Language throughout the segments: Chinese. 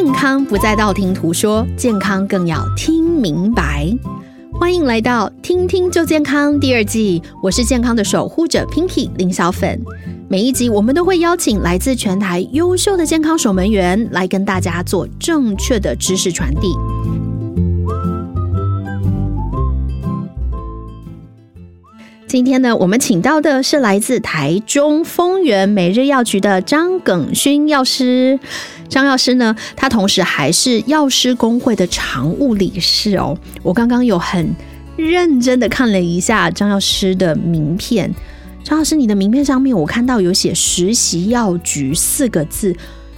健康不再道听途说，健康更要听明白。欢迎来到“听听就健康”第二季，我是健康的守护者 Pinky 林小粉。每一集我们都会邀请来自全台优秀的健康守门员来跟大家做正确的知识传递。今天呢，我们请到的是来自台中丰原每日药局的张耿勋药师。张药师呢，他同时还是药师工会的常务理事哦。我刚刚有很认真的看了一下张药师的名片。张药师，你的名片上面我看到有写“实习药局”四个字，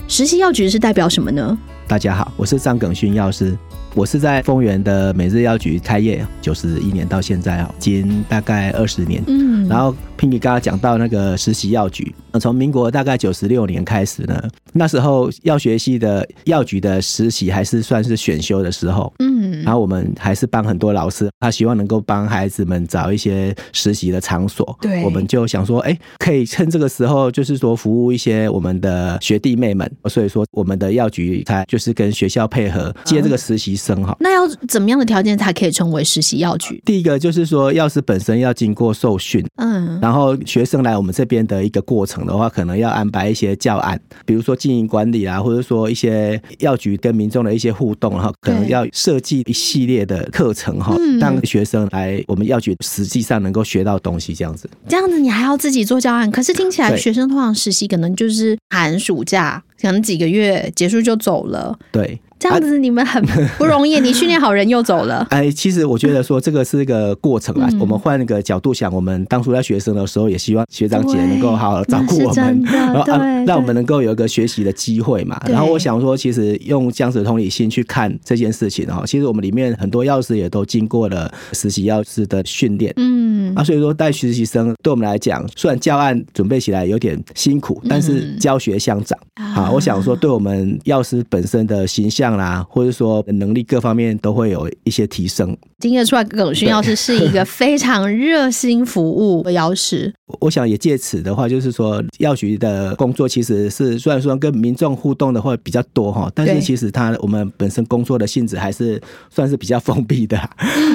实习药局是代表什么呢？大家好，我是张耿勋药师。我是在丰原的每日药局开业，九十一年到现在啊，经大概二十年。嗯，然后 Pinky 刚刚讲到那个实习药局，从民国大概九十六年开始呢，那时候药学系的药局的实习还是算是选修的时候。嗯，然后我们还是帮很多老师，他希望能够帮孩子们找一些实习的场所。对，我们就想说，哎，可以趁这个时候，就是说服务一些我们的学弟妹们。所以说，我们的药局才就是跟学校配合接这个实习。生哈，那要怎么样的条件才可以成为实习药局？第一个就是说，药师本身要经过受训，嗯，然后学生来我们这边的一个过程的话，可能要安排一些教案，比如说经营管理啊，或者说一些药局跟民众的一些互动哈，可能要设计一系列的课程哈，让学生来我们药局实际上能够学到东西这样子。这样子你还要自己做教案，可是听起来学生通常实习可能就是寒暑假，可能几个月结束就走了。对。这样子你们很不容易，你训练好人又走了。哎，其实我觉得说这个是一个过程啊。我们换一个角度想，我们当初在学生的时候，也希望学长姐能够好好照顾我们，然后让我们能够有一个学习的机会嘛。然后我想说，其实用这样子的同理心去看这件事情哈，其实我们里面很多药师也都经过了实习药师的训练。嗯，啊，所以说带实习生对我们来讲，虽然教案准备起来有点辛苦，但是教学相长啊。我想说，对我们药师本身的形象。啦，或者说能力各方面都会有一些提升。听得出来，耿勋药师是一个非常热心服务的药师。我想也借此的话，就是说药局的工作其实是虽然说跟民众互动的话比较多哈，但是其实他我们本身工作的性质还是算是比较封闭的。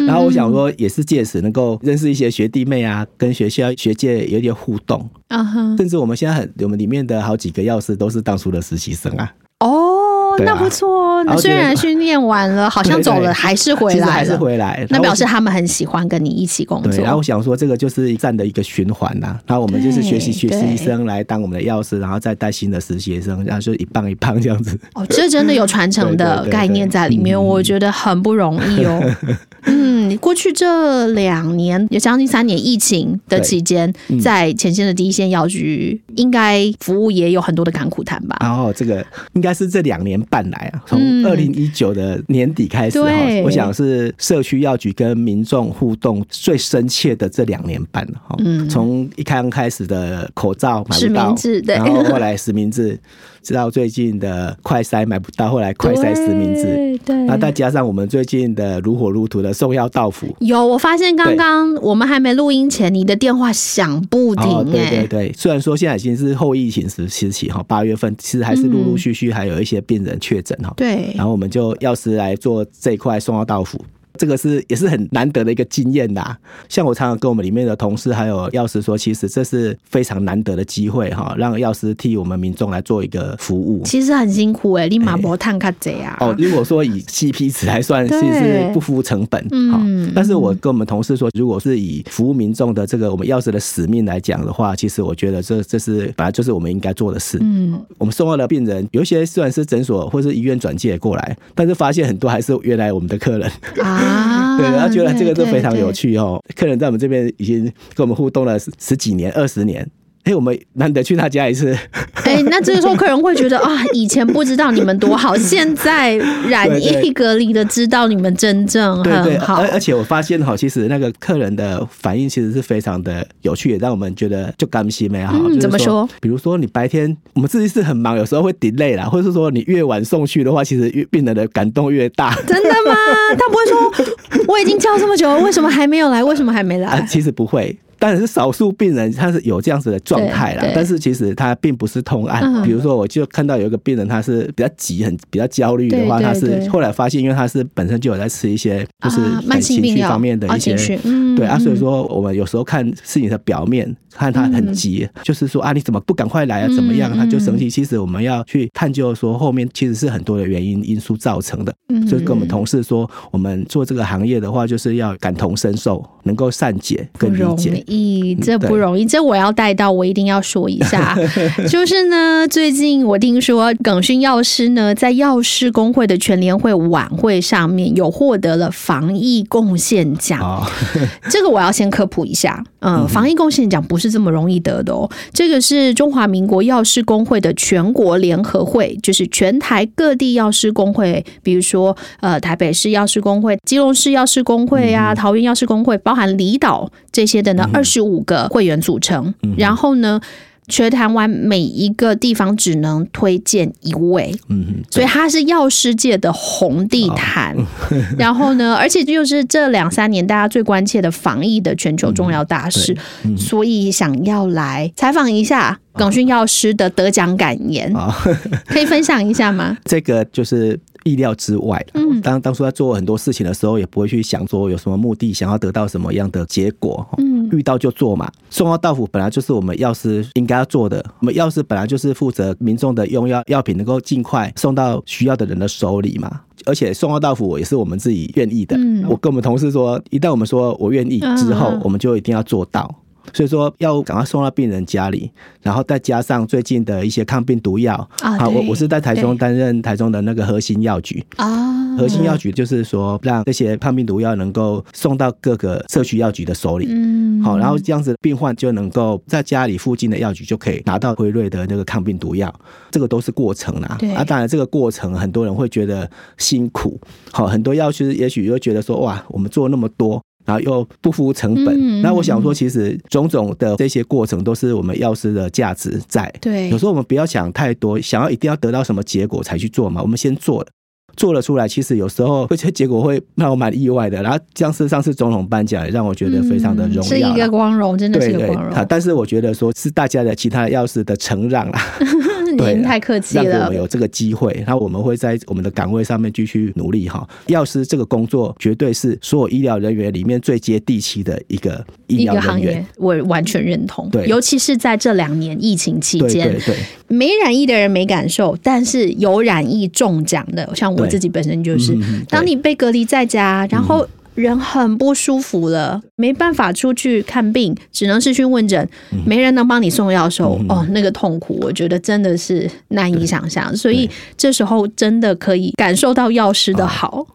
然后我想说，也是借此能够认识一些学弟妹啊，跟学校学界有点互动啊哈，甚至我们现在很我们里面的好几个药师都是当初的实习生啊。哦。那不错，那虽然训练完了，好像走了，还是回来，还是回来。那表示他们很喜欢跟你一起工作。然后我想说，这个就是站的一个循环呐。然后我们就是学习学实习生来当我们的药师，然后再带新的实习生，然后就一棒一棒这样子。哦，这真的有传承的 概念在里面，我觉得很不容易哦。嗯，过去这两年也将近三年疫情的期间，在前线的第一线药局，应该服务也有很多的甘苦谈吧？然后这个应该是这两年半来啊，从二零一九的年底开始哈，我想是社区药局跟民众互动最深切的这两年半了哈。嗯，从一刚开始的口罩买不到，然后后来实名制。知道最近的快筛买不到，后来快筛实名制，对，那再加上我们最近的如火如荼的送药到府，有我发现刚刚我们还没录音前，你的电话响不停，对对对。虽然说现在已经是后疫情时时期哈，八月份其实还是陆陆续续还有一些病人确诊哈，对，然后我们就药师来做这一块送药到府。这个是也是很难得的一个经验呐。像我常常跟我们里面的同事还有药师说，其实这是非常难得的机会哈，让药师替我们民众来做一个服务。其实很辛苦哎，立马博探卡贼啊。哦，如果说以 CP 值来算，其实是不付成本。嗯。但是我跟我们同事说，如果是以服务民众的这个我们药师的使命来讲的话，其实我觉得这这是本来就是我们应该做的事。嗯。我们送药的病人有一些虽然是诊所或是医院转介过来，但是发现很多还是原来我们的客人啊。啊，对，他觉得这个都非常有趣哦。客人在我们这边已经跟我们互动了十几年、二十年。哎，我们难得去他家一次。哎，那这个时候客人会觉得啊，以前不知道你们多好，现在染疫隔离的知道你们真正很好。而而且我发现哈，其实那个客人的反应其实是非常的有趣，也让我们觉得就甘心美好。怎么说？比如说你白天我们自己是很忙，有时候会 delay 啦，或者是说你越晚送去的话，其实越病人的感动越大。真的吗？他不会说我已经叫这么久了，为什么还没有来？为什么还没来？其实不会。当然是少数病人他是有这样子的状态啦，但是其实他并不是通案。比如说，我就看到有一个病人，他是比较急、很比较焦虑的话，他是后来发现，因为他是本身就有在吃一些就是情绪方面的一些，对啊，所以说我们有时候看事情的表面，看他很急，就是说啊，你怎么不赶快来啊？怎么样？他就生气。其实我们要去探究说，后面其实是很多的原因因素造成的。所以跟我们同事说，我们做这个行业的话，就是要感同身受，能够善解跟理解。咦，这不容易，这我要带到，我一定要说一下。就是呢，最近我听说耿勋药师呢，在药师工会的全联会晚会上面有获得了防疫贡献奖。这个我要先科普一下，嗯，防疫贡献奖不是这么容易得的哦。这个是中华民国药师工会的全国联合会，就是全台各地药师工会，比如说呃台北市药师工会、基隆市药师工会啊、桃园药师工会，包含离岛这些的呢。二十五个会员组成，然后呢，全台湾每一个地方只能推荐一位，嗯，所以它是药师界的红地毯。然后呢，而且就是这两三年大家最关切的防疫的全球重要大事，所以想要来采访一下耿勋药师的得奖感言，可以分享一下吗？这个就是。意料之外，嗯，当当初在做很多事情的时候，也不会去想说有什么目的，想要得到什么样的结果，嗯，遇到就做嘛。送药到府本来就是我们药师应该要做的，我们药师本来就是负责民众的用药药品能够尽快送到需要的人的手里嘛。而且送药到府也是我们自己愿意的。我跟我们同事说，一旦我们说我愿意之后，我们就一定要做到。所以说要赶快送到病人家里，然后再加上最近的一些抗病毒药。啊，我我是在台中担任台中的那个核心药局。啊，核心药局就是说让这些抗病毒药能够送到各个社区药局的手里，嗯，好，然后这样子病患就能够在家里附近的药局就可以拿到辉瑞的那个抗病毒药，这个都是过程啦，啊，当然这个过程很多人会觉得辛苦，好，很多药师也许又觉得说哇，我们做那么多。然后又不付成本，那我想说，其实种种的这些过程都是我们药师的价值在。对，有时候我们不要想太多，想要一定要得到什么结果才去做嘛。我们先做了，做了出来，其实有时候这结果会让我蛮意外的。然后，像是上次总统颁奖，让我觉得非常的荣耀，是一个光荣，真的是一个光荣。但是我觉得说是大家的其他药师的承让啊。您太客气了，让我们有这个机会，然后我们会在我们的岗位上面继续努力哈。药师这个工作绝对是所有医疗人员里面最接地气的一个医疗行业，我完全认同。对，尤其是在这两年疫情期间，对对，没染疫的人没感受，但是有染疫中奖的，像我自己本身就是，当你被隔离在家，然后。人很不舒服了，没办法出去看病，只能是去问诊，没人能帮你送药的时候，哦，那个痛苦，我觉得真的是难以想象。所以这时候真的可以感受到药师的好。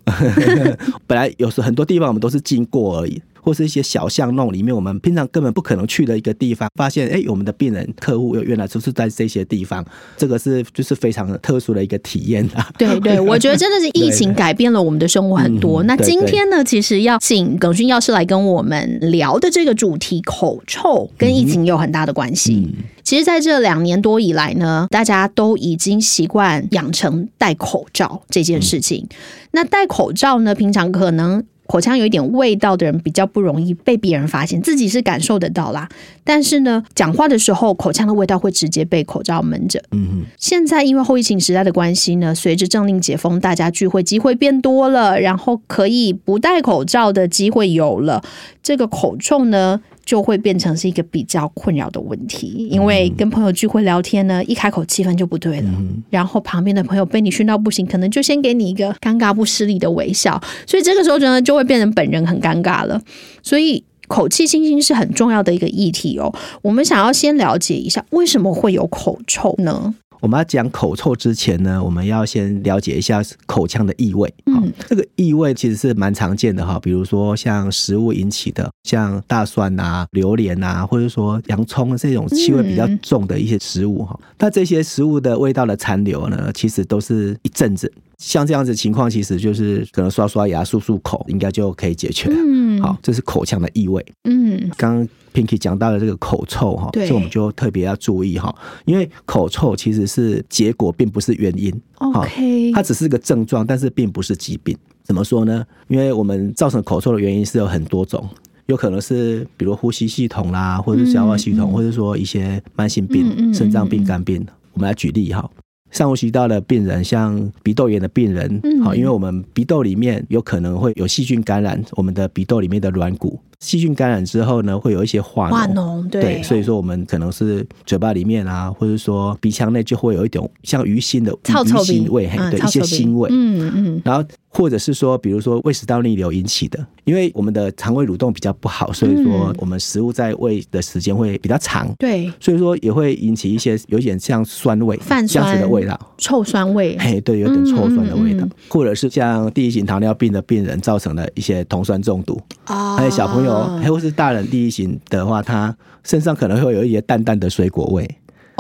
本来有时很多地方我们都是经过而已。或是一些小巷弄里面，我们平常根本不可能去的一个地方，发现哎，我们的病人客户又原来就是在这些地方，这个是就是非常特殊的一个体验啊。对对，我觉得真的是疫情改变了我们的生活很多。那今天呢，其实要请耿勋药师来跟我们聊的这个主题，口臭跟疫情有很大的关系。其实，在这两年多以来呢，大家都已经习惯养成戴口罩这件事情。那戴口罩呢，平常可能。口腔有一点味道的人比较不容易被别人发现，自己是感受得到啦。但是呢，讲话的时候口腔的味道会直接被口罩闷着。嗯嗯。现在因为后疫情时代的关系呢，随着政令解封，大家聚会机会变多了，然后可以不戴口罩的机会有了。这个口臭呢？就会变成是一个比较困扰的问题，因为跟朋友聚会聊天呢，一开口气氛就不对了，然后旁边的朋友被你熏到不行，可能就先给你一个尴尬不失礼的微笑，所以这个时候呢，就会变成本人很尴尬了。所以口气清新是很重要的一个议题哦。我们想要先了解一下，为什么会有口臭呢？我们要讲口臭之前呢，我们要先了解一下口腔的异味。嗯，这个异味其实是蛮常见的哈，比如说像食物引起的，像大蒜啊、榴莲啊，或者说洋葱这种气味比较重的一些食物哈。那这些食物的味道的残留呢，其实都是一阵子。像这样子情况，其实就是可能刷刷牙、漱漱口，应该就可以解决了。嗯，好，这是口腔的异味。嗯，刚。Pinky 讲到的这个口臭哈，所以我们就特别要注意哈，因为口臭其实是结果，并不是原因。OK，它只是个症状，但是并不是疾病。怎么说呢？因为我们造成口臭的原因是有很多种。有可能是比如呼吸系统啦，或者是消化系统，或者说一些慢性病，肾脏病、肝病。我们来举例哈。上呼吸道的病人，像鼻窦炎的病人，好，因为我们鼻窦里面有可能会有细菌感染，我们的鼻窦里面的软骨，细菌感染之后呢，会有一些化化脓，对，所以说我们可能是嘴巴里面啊，或者说鼻腔内就会有一种像鱼腥的鱼腥味，对，一些腥味，嗯嗯，然后。或者是说，比如说胃食道逆流引起的，因为我们的肠胃蠕动比较不好，所以说我们食物在胃的时间会比较长，对，所以说也会引起一些有点像酸味、泛酸的味道，臭酸味，嘿，对，有点臭酸的味道，或者是像第一型糖尿病的病人造成的一些酮酸中毒，啊，还有小朋友，还或是大人第一型的话，他身上可能会有一些淡淡的水果味。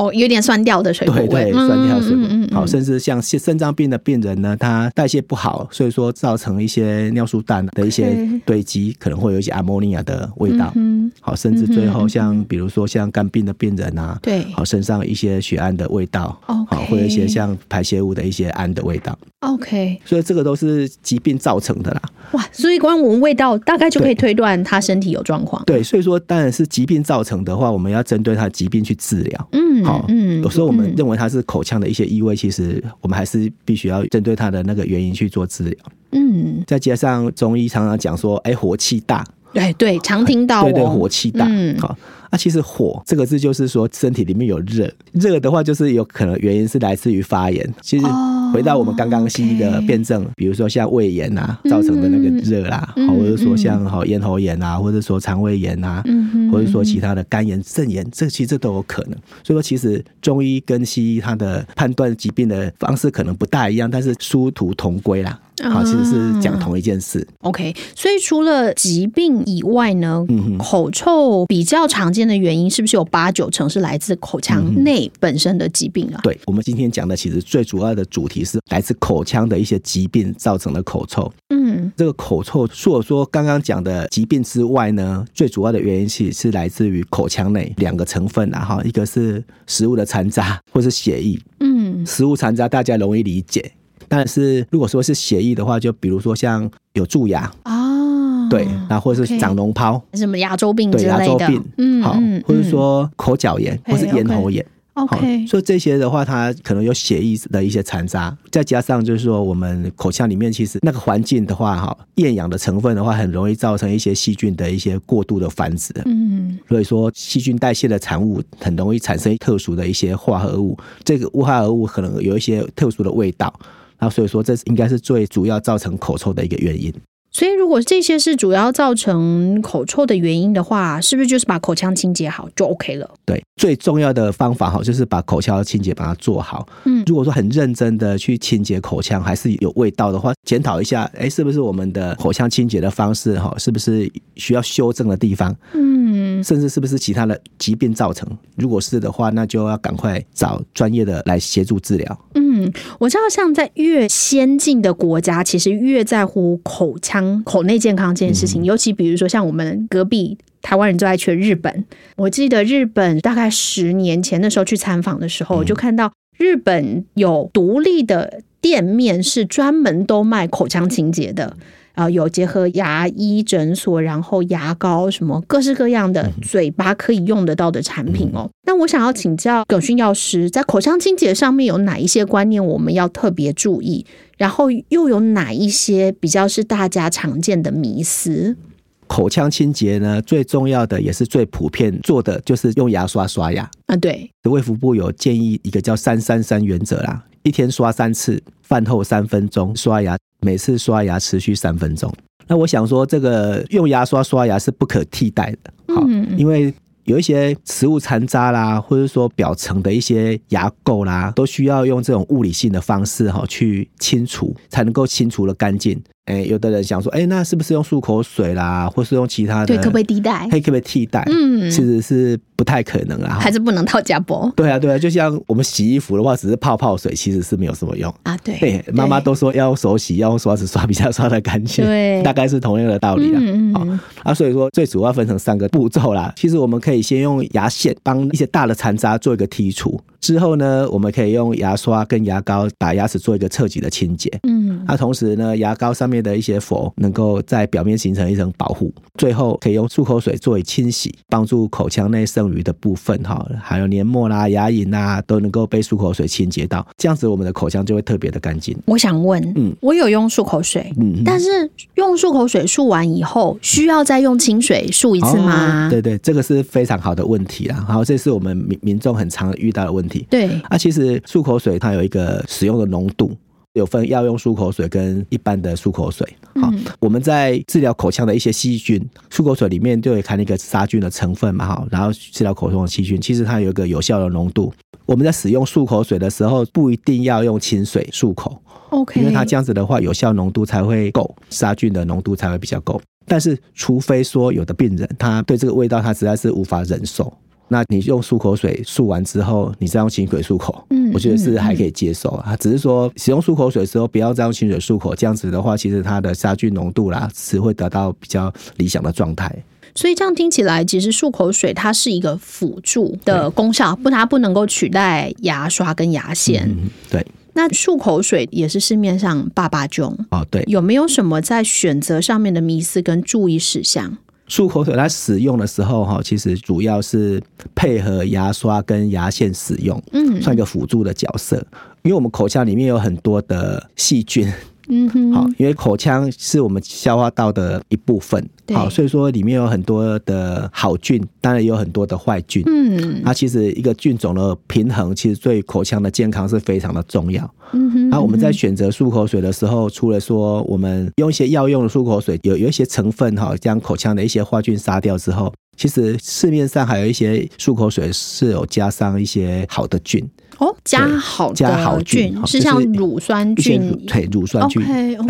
哦，有点酸掉的水果味，对对，酸掉水果。好，甚至像肾肾脏病的病人呢，他代谢不好，所以说造成一些尿素氮的一些堆积，可能会有一些阿莫尼亚的味道。嗯，好，甚至最后像比如说像肝病的病人啊，对，好，身上一些血氨的味道，好，会有一些像排泄物的一些氨的味道。OK，所以这个都是疾病造成的啦。哇，所以光闻味道大概就可以推断他身体有状况。对，所以说当然是疾病造成的话，我们要针对他的疾病去治疗。嗯。嗯，有时候我们认为它是口腔的一些异味，其实我们还是必须要针对它的那个原因去做治疗。嗯，再加上中医常常讲说，哎，火气大，对对，常听到，对对，火气大，嗯好。那其实火这个字就是说身体里面有热，热的话就是有可能原因是来自于发炎。其实回到我们刚刚西医的辩证，比如说像胃炎啊造成的那个热啦，或者说像好咽喉炎啊，或者说肠胃炎啊，或者说其他的肝炎、肾炎，这其实都有可能。所以说，其实中医跟西医它的判断疾病的方式可能不大一样，但是殊途同归啦。好，其实是讲同一件事。OK，所以除了疾病以外呢，口臭比较常见的原因是不是有八九成是来自口腔内本身的疾病啊？对，我们今天讲的其实最主要的主题是来自口腔的一些疾病造成的口臭。嗯，这个口臭，除了说刚刚讲的疾病之外呢，最主要的原因其实是来自于口腔内两个成分啊，哈，一个是食物的残渣或是血液。嗯，食物残渣大家容易理解。但是如果说是血液的话，就比如说像有蛀牙啊，对，然后或者是长脓疱，什么牙周病对牙周病，嗯，好，或者说口角炎或是咽喉炎，OK，所以这些的话，它可能有血液的一些残渣，再加上就是说我们口腔里面其实那个环境的话，哈，厌氧的成分的话，很容易造成一些细菌的一些过度的繁殖，嗯，所以说细菌代谢的产物很容易产生特殊的一些化合物，这个化合物可能有一些特殊的味道。那所以说，这应该是最主要造成口臭的一个原因。所以，如果这些是主要造成口臭的原因的话，是不是就是把口腔清洁好就 OK 了？对，最重要的方法哈，就是把口腔清洁把它做好。嗯，如果说很认真的去清洁口腔，还是有味道的话，检讨一下，哎，是不是我们的口腔清洁的方式哈，是不是需要修正的地方？嗯，甚至是不是其他的疾病造成？如果是的话，那就要赶快找专业的来协助治疗。嗯，我知道，像在越先进的国家，其实越在乎口腔口内健康这件事情。尤其比如说，像我们隔壁台湾人最爱去日本，我记得日本大概十年前的时候去参访的时候，就看到日本有独立的店面是专门都卖口腔清洁的。啊，有结合牙医诊所，然后牙膏什么各式各样的嘴巴可以用得到的产品哦。那我想要请教耿勋药师，在口腔清洁上面有哪一些观念我们要特别注意？然后又有哪一些比较是大家常见的迷思？口腔清洁呢，最重要的也是最普遍做的就是用牙刷刷牙啊。对，卫福部有建议一个叫三三三原则啦，一天刷三次，饭后三分钟刷牙。每次刷牙持续三分钟，那我想说，这个用牙刷刷牙是不可替代的，好，因为有一些食物残渣啦，或者说表层的一些牙垢啦，都需要用这种物理性的方式哈去清除，才能够清除的干净。哎，有的人想说，哎，那是不是用漱口水啦，或是用其他的？对，可不可以替代？可以可不可以替代？嗯，其实是不太可能啊，还是不能套加波。对啊，对啊，就像我们洗衣服的话，只是泡泡水，其实是没有什么用啊。对，妈妈都说要用手洗，要用刷子刷比较刷的干净。对，大概是同样的道理啊。好啊，所以说最主要分成三个步骤啦。其实我们可以先用牙线帮一些大的残渣做一个剔除。之后呢，我们可以用牙刷跟牙膏把牙齿做一个彻底的清洁。嗯，那同时呢，牙膏上面的一些氟能够在表面形成一层保护，最后可以用漱口水作为清洗，帮助口腔内剩余的部分哈，还有黏膜啦、牙龈啦都能够被漱口水清洁到，这样子我们的口腔就会特别的干净。我想问，嗯，我有用漱口水，嗯，但是用漱口水漱完以后，需要再用清水漱一次吗？对对，这个是非常好的问题啦。好，这是我们民民众很常遇到的问题。对，啊，其实漱口水它有一个使用的浓度。有分药用漱口水跟一般的漱口水。好，我们在治疗口腔的一些细菌，漱口水里面就会看那个杀菌的成分嘛。哈，然后治疗口腔的细菌，其实它有一个有效的浓度。我们在使用漱口水的时候，不一定要用清水漱口。OK，因为它这样子的话，有效浓度才会够，杀菌的浓度才会比较够。但是，除非说有的病人他对这个味道他实在是无法忍受。那你用漱口水漱完之后，你再用清水漱口，嗯，我觉得是还可以接受啊。只是说使用漱口水的时候，不要再用清水漱口，这样子的话，其实它的杀菌浓度啦是会得到比较理想的状态。所以这样听起来，其实漱口水它是一个辅助的功效，不，它不能够取代牙刷跟牙线。对。那漱口水也是市面上爸爸中哦，对。有没有什么在选择上面的迷思跟注意事项？漱口水它使用的时候哈，其实主要是配合牙刷跟牙线使用，嗯，算一个辅助的角色。因为我们口腔里面有很多的细菌。嗯哼，好，因为口腔是我们消化道的一部分，好，所以说里面有很多的好菌，当然也有很多的坏菌。嗯，那其实一个菌种的平衡，其实对口腔的健康是非常的重要。嗯哼，那我们在选择漱口水的时候，除了说我们用一些药用的漱口水，有有一些成分哈，将口腔的一些坏菌杀掉之后，其实市面上还有一些漱口水是有加上一些好的菌。哦，加好加好菌是像乳酸菌，对乳酸菌，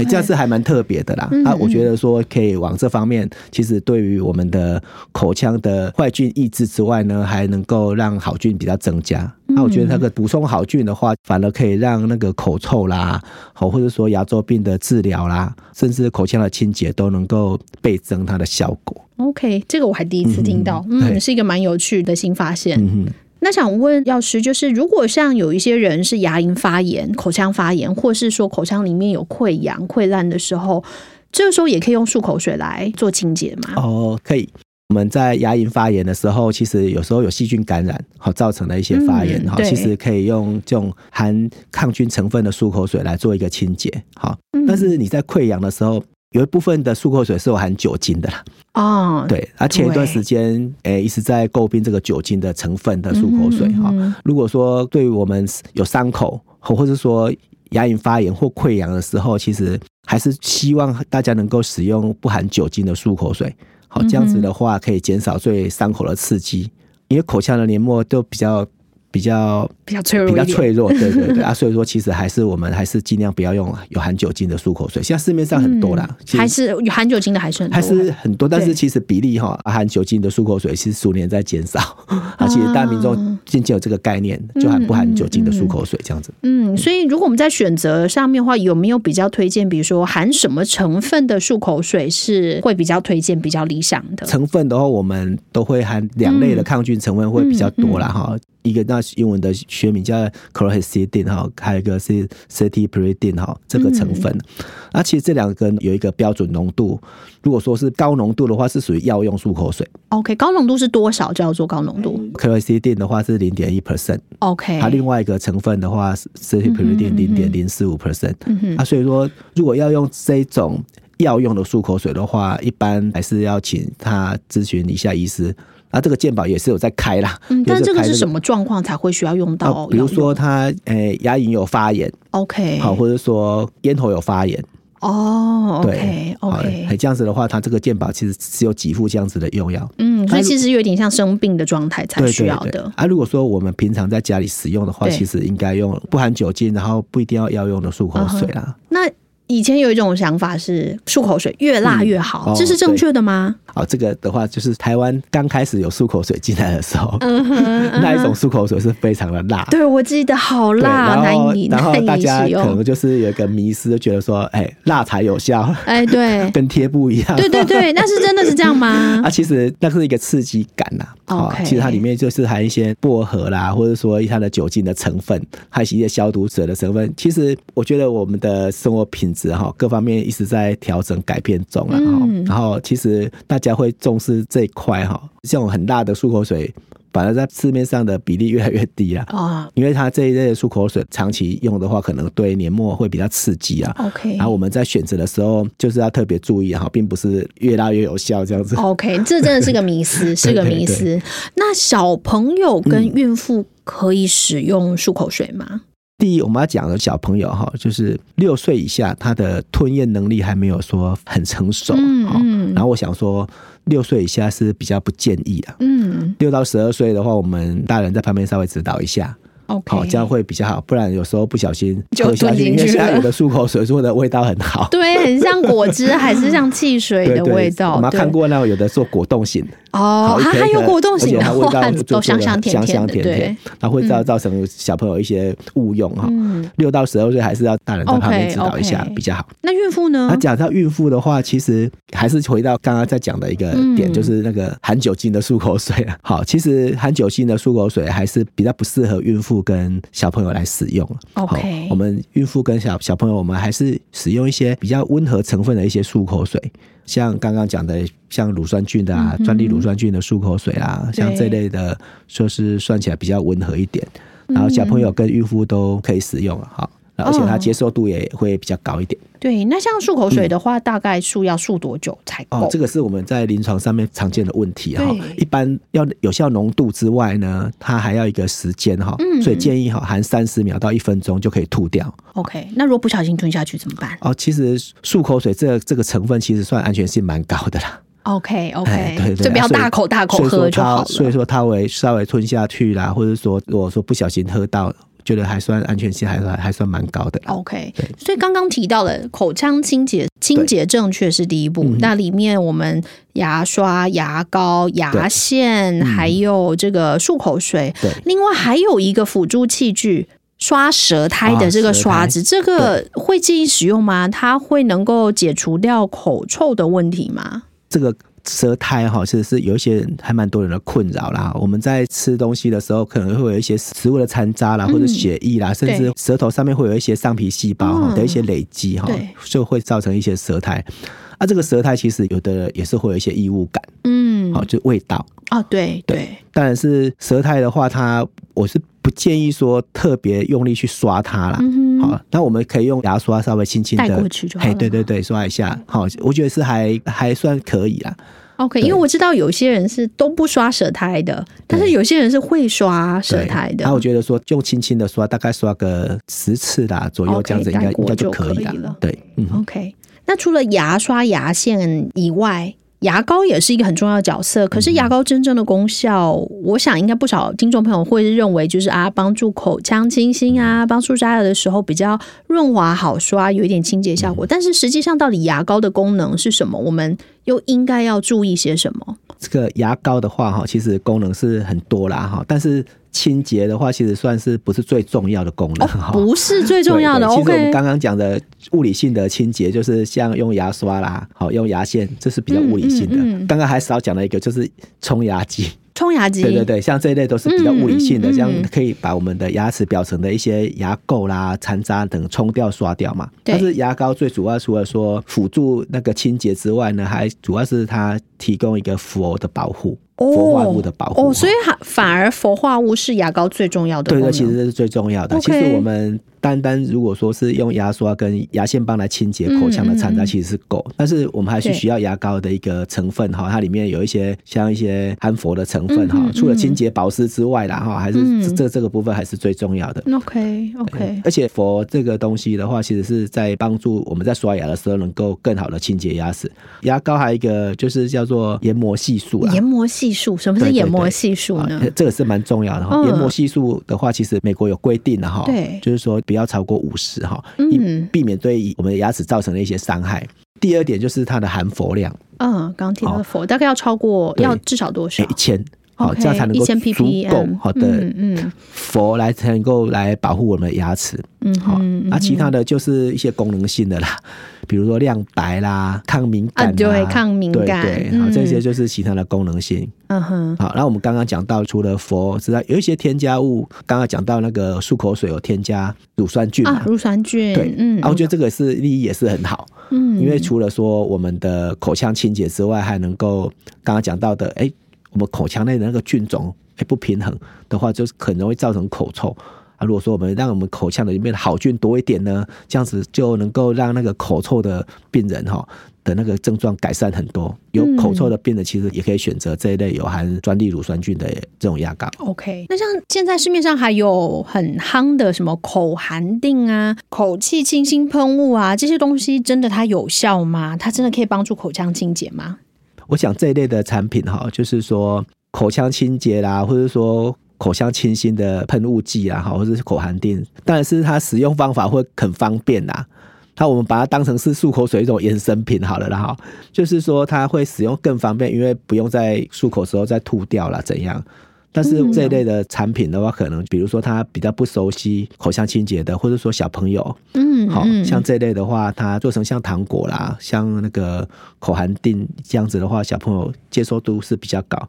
这样是还蛮特别的啦。啊，我觉得说可以往这方面，其实对于我们的口腔的坏菌抑制之外呢，还能够让好菌比较增加。那我觉得那个补充好菌的话，反而可以让那个口臭啦，好或者说牙周病的治疗啦，甚至口腔的清洁都能够倍增它的效果。OK，这个我还第一次听到，嗯，是一个蛮有趣的新发现。嗯那想问药师，就是如果像有一些人是牙龈发炎、口腔发炎，或是说口腔里面有溃疡、溃烂的时候，这个时候也可以用漱口水来做清洁吗？哦，可以。我们在牙龈发炎的时候，其实有时候有细菌感染，好造成的一些发炎，哈，其实可以用这种含抗菌成分的漱口水来做一个清洁，好。但是你在溃疡的时候。有一部分的漱口水是有含酒精的啦，哦，对，而前一段时间，诶，一直在诟病这个酒精的成分的漱口水哈。如果说对于我们有伤口，或者说牙龈发炎或溃疡的时候，其实还是希望大家能够使用不含酒精的漱口水，好，这样子的话可以减少对伤口的刺激，因为口腔的黏膜都比较。比较比较脆弱，比较脆弱，对对对啊，所以说其实还是我们还是尽量不要用有含酒精的漱口水。现在市面上很多啦，还是有含酒精的还是很还是很多，但是其实比例哈，含酒精的漱口水是逐年在减少。啊，其实大民众渐渐有这个概念，就含不含酒精的漱口水这样子。嗯，所以如果我们在选择上面的话，有没有比较推荐？比如说含什么成分的漱口水是会比较推荐、比较理想的？成分的话，我们都会含两类的抗菌成分会比较多啦。哈。一个那英文的学名叫 c h l o r e c i d i n 哈，还有一个是 cetirizine 哈，这个成分。那其实这两个有一个标准浓度，如果说是高浓度的话，是属于药用漱口水。OK，高浓度是多少叫做高浓度 c h l o r e c i d i n 的话是零点一 percent。OK，它另外一个成分的话是 cetirizine 零点零四五 percent。啊，所以说如果要用这种药用的漱口水的话，一般还是要请他咨询一下医师。啊，这个健保也是有在开啦，嗯，但这个是什么状况才会需要用到？比如说他诶牙龈有发炎，OK，好，或者说咽喉有发炎，哦，OK OK，这样子的话，他这个健保其实只有给付这样子的用药，嗯，所以其实有点像生病的状态才需要的。啊，如果说我们平常在家里使用的话，其实应该用不含酒精，然后不一定要要用的漱口水啦。那以前有一种想法是漱口水越辣越好，这是正确的吗？哦，这个的话就是台湾刚开始有漱口水进来的时候，嗯那一种漱口水是非常的辣。对，我记得好辣，难以然后大家可能就是有一个迷失，觉得说，哎，辣才有效。哎，对，跟贴布一样。对对对，那是真的是这样吗？啊，其实那是一个刺激感呐。哦，其实它里面就是含一些薄荷啦，或者说它的酒精的成分，还有一些消毒水的成分。其实我觉得我们的生活品质。子哈，各方面一直在调整改变中了哈。然后其实大家会重视这一块哈，像很辣的漱口水。反而在市面上的比例越来越低了啊，因为它这一类的漱口水长期用的话，可能对黏膜会比较刺激啊。OK，然后我们在选择的时候就是要特别注意哈，并不是越辣越有效这样子。OK，这真的是个迷思，是个迷思。那小朋友跟孕妇可以使用漱口水吗？第一，我们要讲的小朋友哈，就是六岁以下，他的吞咽能力还没有说很成熟。嗯嗯。然后我想说，六岁以下是比较不建议的。嗯。六到十二岁的话，我们大人在旁边稍微指导一下。好，这样会比较好，不然有时候不小心喝下去，因为现在有的漱口水做的味道很好，对，很像果汁，还是像汽水的味道。我们看过那有的做果冻型的哦，它还有果冻型的，味道都香香甜甜甜，它会造造成小朋友一些误用哈。六到十二岁还是要大人在旁边指导一下比较好。那孕妇呢？那讲到孕妇的话，其实还是回到刚刚在讲的一个点，就是那个含酒精的漱口水啊。好，其实含酒精的漱口水还是比较不适合孕妇跟小朋友来使用。OK，我们孕妇跟小小朋友，我们还是使用一些比较温和成分的一些漱口水，像刚刚讲的，像乳酸菌的啊，专利乳酸菌的漱口水啊，像这类的，说是算起来比较温和一点，然后小朋友跟孕妇都可以使用哈。而且它接受度也会比较高一点。对，那像漱口水的话，大概漱要漱多久才够？哦，这个是我们在临床上面常见的问题哈。一般要有效浓度之外呢，它还要一个时间哈。嗯。所以建议哈，含三十秒到一分钟就可以吐掉。OK，那如果不小心吞下去怎么办？哦，其实漱口水这这个成分其实算安全性蛮高的啦。OK，OK，对对，就不要大口大口喝就好了。所以说它会稍微吞下去啦，或者说如果说不小心喝到。觉得还算安全性还算还算蛮高的。OK，所以刚刚提到了口腔清洁，清洁正确是第一步。那里面我们牙刷、牙膏、牙线，还有这个漱口水，另外还有一个辅助器具，刷舌苔的这个刷子，这个会建议使用吗？它会能够解除掉口臭的问题吗？这个。舌苔哈，其实是有一些人还蛮多人的困扰啦。我们在吃东西的时候，可能会有一些食物的残渣啦，或者血液啦，甚至舌头上面会有一些上皮细胞的一些累积哈，就会造成一些舌苔。啊，这个舌苔其实有的也是会有一些异物感，嗯，好，就味道啊，对对。当然是舌苔的话，它我是不建议说特别用力去刷它啦。嗯好，那我们可以用牙刷稍微轻轻的带过去就好对对对，刷一下，好，我觉得是还还算可以啦。OK，因为我知道有些人是都不刷舌苔的，但是有些人是会刷舌苔的。那我觉得说用轻轻的刷，大概刷个十次啦左右，这样子应该应该就可以了。对，嗯，OK。那除了牙刷、牙线以外，牙膏也是一个很重要的角色。可是牙膏真正的功效，我想应该不少听众朋友会认为就是啊，帮助口腔清新啊，帮助刷牙的时候比较润滑好刷，有一点清洁效果。但是实际上，到底牙膏的功能是什么？我们又应该要注意些什么？这个牙膏的话，哈，其实功能是很多啦，哈，但是。清洁的话，其实算是不是最重要的功能哈？不是最重要的。其实我们刚刚讲的物理性的清洁，就是像用牙刷啦，好用牙线，这是比较物理性的。刚刚还少讲了一个，就是冲牙机。冲牙机，对对对，像这一类都是比较物理性的，这样可以把我们的牙齿表层的一些牙垢啦、残渣等冲掉、刷掉嘛。但是牙膏最主要除了说辅助那个清洁之外呢，还主要是它提供一个氟的保护。氟化物的保护哦，所以反反而氟化物是牙膏最重要的。对对，其实这是最重要的。其实我们单单如果说是用牙刷跟牙线棒来清洁口腔的残渣，其实是够。但是我们还是需要牙膏的一个成分哈，它里面有一些像一些含氟的成分哈。除了清洁保湿之外啦哈，还是这这个部分还是最重要的。OK OK。而且氟这个东西的话，其实是在帮助我们在刷牙的时候能够更好的清洁牙齿。牙膏还有一个就是叫做研磨系数啊，研磨系。数什么是研磨系数呢？这个是蛮重要的哈。研磨系数的话，其实美国有规定的哈，对，就是说不要超过五十哈，嗯，避免对我们的牙齿造成的一些伤害。第二点就是它的含氟量，嗯，刚提到的氟大概要超过要至少多少？一千，好，这样才能够足够好的嗯氟来才能够来保护我们的牙齿，嗯，好，那其他的就是一些功能性的啦。比如说亮白啦、抗敏感，对，抗敏感，对，好，这些就是其他的功能性。嗯哼，好，那我们刚刚讲到，除了佛之外，有一些添加物，刚刚讲到那个漱口水有添加乳酸菌啊，乳酸菌，对，嗯，啊，我觉得这个是利益也是很好，嗯，因为除了说我们的口腔清洁之外，还能够刚刚讲到的，哎，我们口腔内的那个菌种哎不平衡的话，就是可能会造成口臭。啊，如果说我们让我们口腔的里面的好菌多一点呢，这样子就能够让那个口臭的病人哈的那个症状改善很多。有口臭的病人其实也可以选择这一类有含专利乳酸菌的这种牙膏。OK，那像现在市面上还有很夯的什么口含定啊、口气清新喷雾啊，这些东西真的它有效吗？它真的可以帮助口腔清洁吗？我想这一类的产品哈，就是说口腔清洁啦，或者说。口腔清新的喷雾剂啊，哈，或者是口含定，但是它使用方法会很方便呐。那我们把它当成是漱口水一种衍生品好了啦，哈，就是说它会使用更方便，因为不用在漱口时候再吐掉了怎样。但是这一类的产品的话，可能比如说他比较不熟悉口腔清洁的，或者说小朋友，嗯，好像这一类的话，它做成像糖果啦，像那个口含定这样子的话，小朋友接受度是比较高。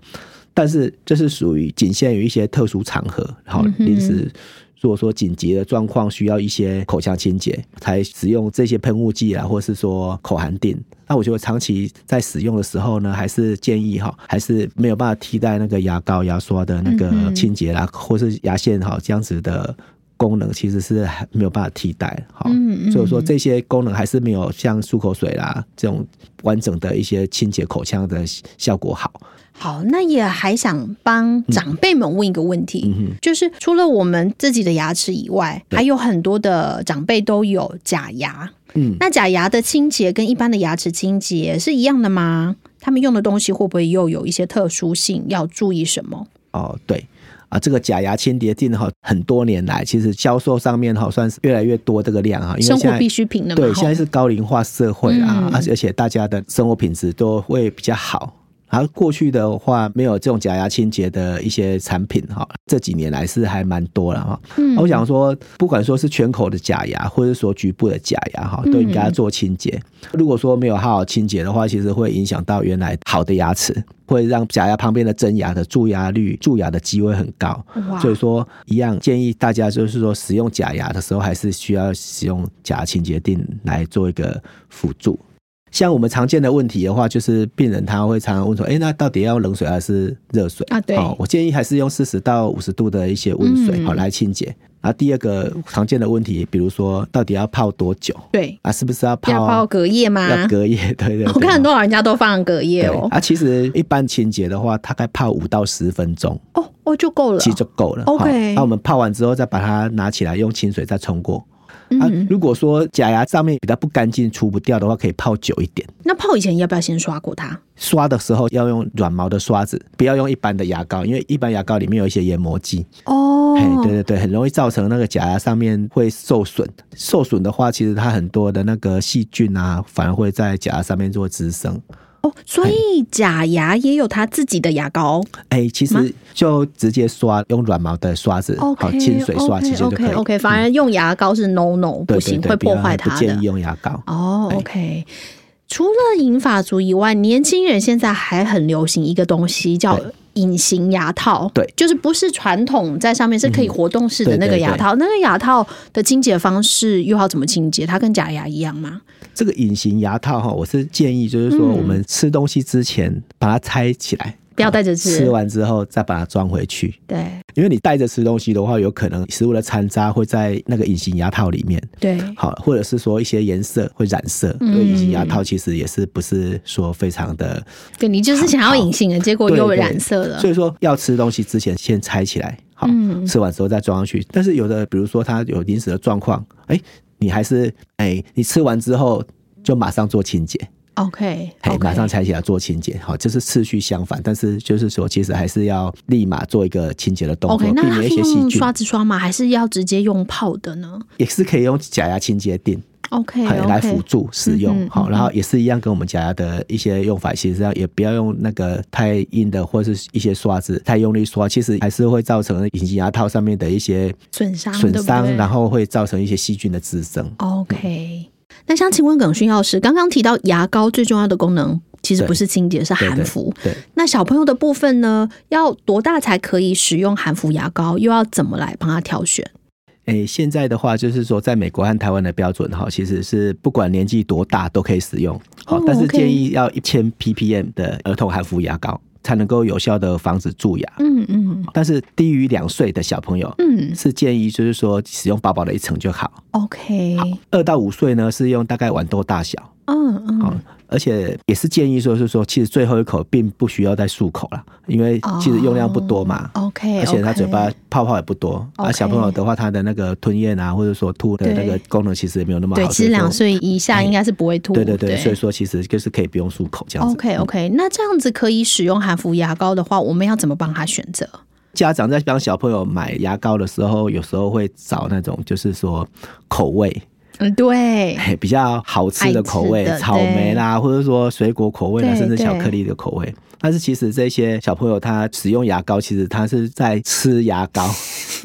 但是这是属于仅限于一些特殊场合，好临时如果说紧急的状况需要一些口腔清洁，才使用这些喷雾剂啊，或是说口含定。那我觉得长期在使用的时候呢，还是建议哈，还是没有办法替代那个牙膏、牙刷的那个清洁啦，或是牙线哈这样子的功能，其实是没有办法替代。好，嗯所以说这些功能还是没有像漱口水啦这种完整的一些清洁口腔的效果好。好，那也还想帮长辈们问一个问题，就是除了我们自己的牙齿以外，还有很多的长辈都有假牙。嗯，那假牙的清洁跟一般的牙齿清洁是一样的吗？他们用的东西会不会又有一些特殊性？要注意什么？哦，对啊，这个假牙清洁剂哈，很多年来其实销售上面哈算是越来越多这个量哈，因为生活必需品的对，现在是高龄化社会啊，而且而且大家的生活品质都会比较好。而过去的话，没有这种假牙清洁的一些产品哈，这几年来是还蛮多了哈。嗯，我想说，不管说是全口的假牙，或者说局部的假牙哈，都应该做清洁。如果说没有好好清洁的话，其实会影响到原来好的牙齿，会让假牙旁边的真牙的蛀牙率、蛀牙的机会很高。所以说，一样建议大家就是说，使用假牙的时候，还是需要使用假牙清洁定来做一个辅助。像我们常见的问题的话，就是病人他会常常问说：“哎，那到底要冷水还是热水？”啊，对，哦我建议还是用四十到五十度的一些温水好来清洁。啊，第二个常见的问题，比如说到底要泡多久？对，啊，是不是要泡要泡隔夜吗？要隔夜，对对。我看很多老人家都放隔夜哦。啊，其实一般清洁的话，大概泡五到十分钟哦，哦就够了，其实就够了。OK，那我们泡完之后再把它拿起来，用清水再冲过。啊，如果说假牙上面比较不干净、除不掉的话，可以泡久一点。那泡以前要不要先刷过它？刷的时候要用软毛的刷子，不要用一般的牙膏，因为一般牙膏里面有一些研磨剂。哦，对对对，很容易造成那个假牙上面会受损。受损的话，其实它很多的那个细菌啊，反而会在假牙上面做滋生。哦，所以假牙也有它自己的牙膏。哎，其实就直接刷，用软毛的刷子，好清水刷其实就可以。OK，反而用牙膏是 No No，不行，会破坏它的。建议用牙膏。哦，OK。除了银发族以外，年轻人现在还很流行一个东西，叫隐形牙套。对，就是不是传统在上面是可以活动式的那个牙套。那个牙套的清洁方式又要怎么清洁？它跟假牙一样吗？这个隐形牙套哈，我是建议就是说，我们吃东西之前把它拆起来，不要带着吃。吃完之后再把它装回去。对，因为你带着吃东西的话，有可能食物的残渣会在那个隐形牙套里面。对，好，或者是说一些颜色会染色，因为隐形牙套其实也是不是说非常的。对你就是想要隐形的结果又染色了。所以说要吃东西之前先拆起来，好，吃完之后再装上去。但是有的，比如说它有临时的状况，哎。你还是哎，你吃完之后就马上做清洁，OK，哎，马上拆起来做清洁，好，这是次序相反，但是就是说，其实还是要立马做一个清洁的动作，避免一些细菌。刷子刷吗？还是要直接用泡的呢？也是可以用假牙清洁垫。OK，来辅助使用好，然后也是一样，跟我们假牙的一些用法，其实要也不要用那个太硬的或者是一些刷子，太用力刷，其实还是会造成隐形牙套上面的一些损伤，损伤，然后会造成一些细菌的滋生。OK。那想请问耿勋药师，刚刚提到牙膏最重要的功能，其实不是清洁，是含氟。对，那小朋友的部分呢，要多大才可以使用含氟牙膏？又要怎么来帮他挑选？诶，现在的话就是说，在美国和台湾的标准哈，其实是不管年纪多大都可以使用。好，但是建议要一千 ppm 的儿童含氟牙膏。才能够有效的防止蛀牙。嗯嗯。但是低于两岁的小朋友，嗯，是建议就是说使用薄薄的一层就好。OK。二到五岁呢，是用大概豌豆大小。嗯嗯。而且也是建议说，是说，其实最后一口并不需要再漱口了，因为其实用量不多嘛。OK。而且他嘴巴泡泡也不多。啊，小朋友的话，他的那个吞咽啊，或者说吐的那个功能，其实也没有那么好。对，其实两岁以下应该是不会吐。对对对，所以说其实就是可以不用漱口这样子。OK OK，那这样子可以使用含氟牙膏的话，我们要怎么帮他选择？家长在帮小朋友买牙膏的时候，有时候会找那种就是说口味。嗯，对，比较好吃的口味，草莓啦，或者说水果口味啦，甚至巧克力的口味。但是其实这些小朋友他使用牙膏，其实他是在吃牙膏，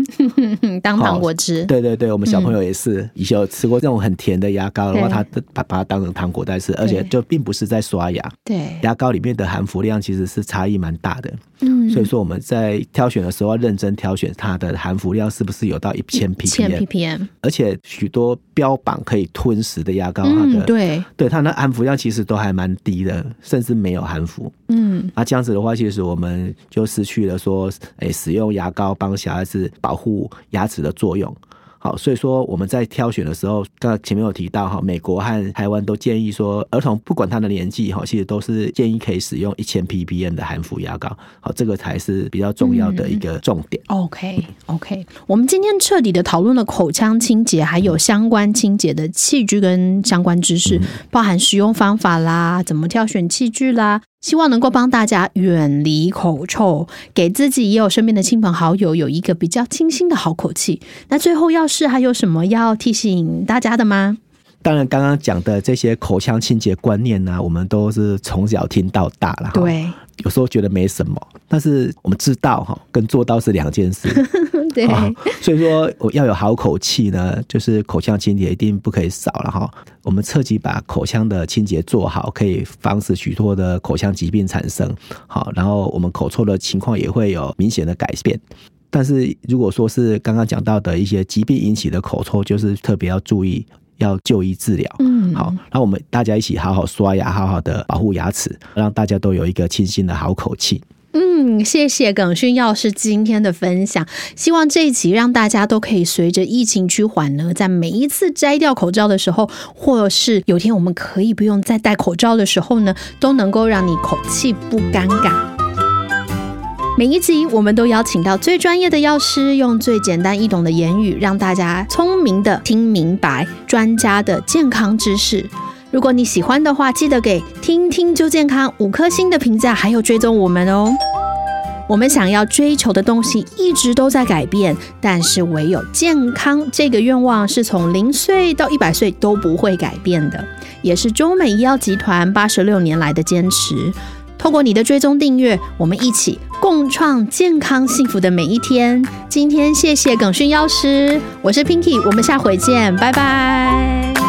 当糖果吃。对对对，我们小朋友也是。以前有吃过这种很甜的牙膏，然后他把把它当成糖果在吃，而且就并不是在刷牙。对，牙膏里面的含氟量其实是差异蛮大的。嗯，所以说我们在挑选的时候要认真挑选它的含氟量是不是有到一千 ppm，而且许多标榜可以吞食的牙膏，它的对对它的含氟量其实都还蛮低的，甚至没有含氟。嗯。啊这样子的话，其实我们就失去了说，诶，使用牙膏帮小孩子保护牙齿的作用。好，所以说我们在挑选的时候，刚才前面有提到哈，美国和台湾都建议说，儿童不管他的年纪哈，其实都是建议可以使用一千 ppm 的含氟牙膏。好，这个才是比较重要的一个重点。OK OK，我们今天彻底的讨论了口腔清洁，还有相关清洁的器具跟相关知识，包含使用方法啦，怎么挑选器具啦。希望能够帮大家远离口臭，给自己也有身边的亲朋好友有一个比较清新的好口气。那最后，要是还有什么要提醒大家的吗？当然，刚刚讲的这些口腔清洁观念呢，我们都是从小听到大了。对，有时候觉得没什么，但是我们知道哈，跟做到是两件事。对，所以说我要有好口气呢，就是口腔清洁一定不可以少了哈。我们彻底把口腔的清洁做好，可以防止许多的口腔疾病产生。好，然后我们口臭的情况也会有明显的改变。但是如果说是刚刚讲到的一些疾病引起的口臭，就是特别要注意，要就医治疗。嗯，好，那我们大家一起好好刷牙，好好的保护牙齿，让大家都有一个清新的好口气。嗯，谢谢耿勋药师今天的分享。希望这一集让大家都可以随着疫情趋缓呢，在每一次摘掉口罩的时候，或是有天我们可以不用再戴口罩的时候呢，都能够让你口气不尴尬。每一集我们都邀请到最专业的药师，用最简单易懂的言语，让大家聪明的听明白专家的健康知识。如果你喜欢的话，记得给听听就健康五颗星的评价，还有追踪我们哦。我们想要追求的东西一直都在改变，但是唯有健康这个愿望是从零岁到一百岁都不会改变的，也是中美医药集团八十六年来的坚持。透过你的追踪订阅，我们一起共创健康幸福的每一天。今天谢谢耿勋药师，我是 Pinky，我们下回见，拜拜。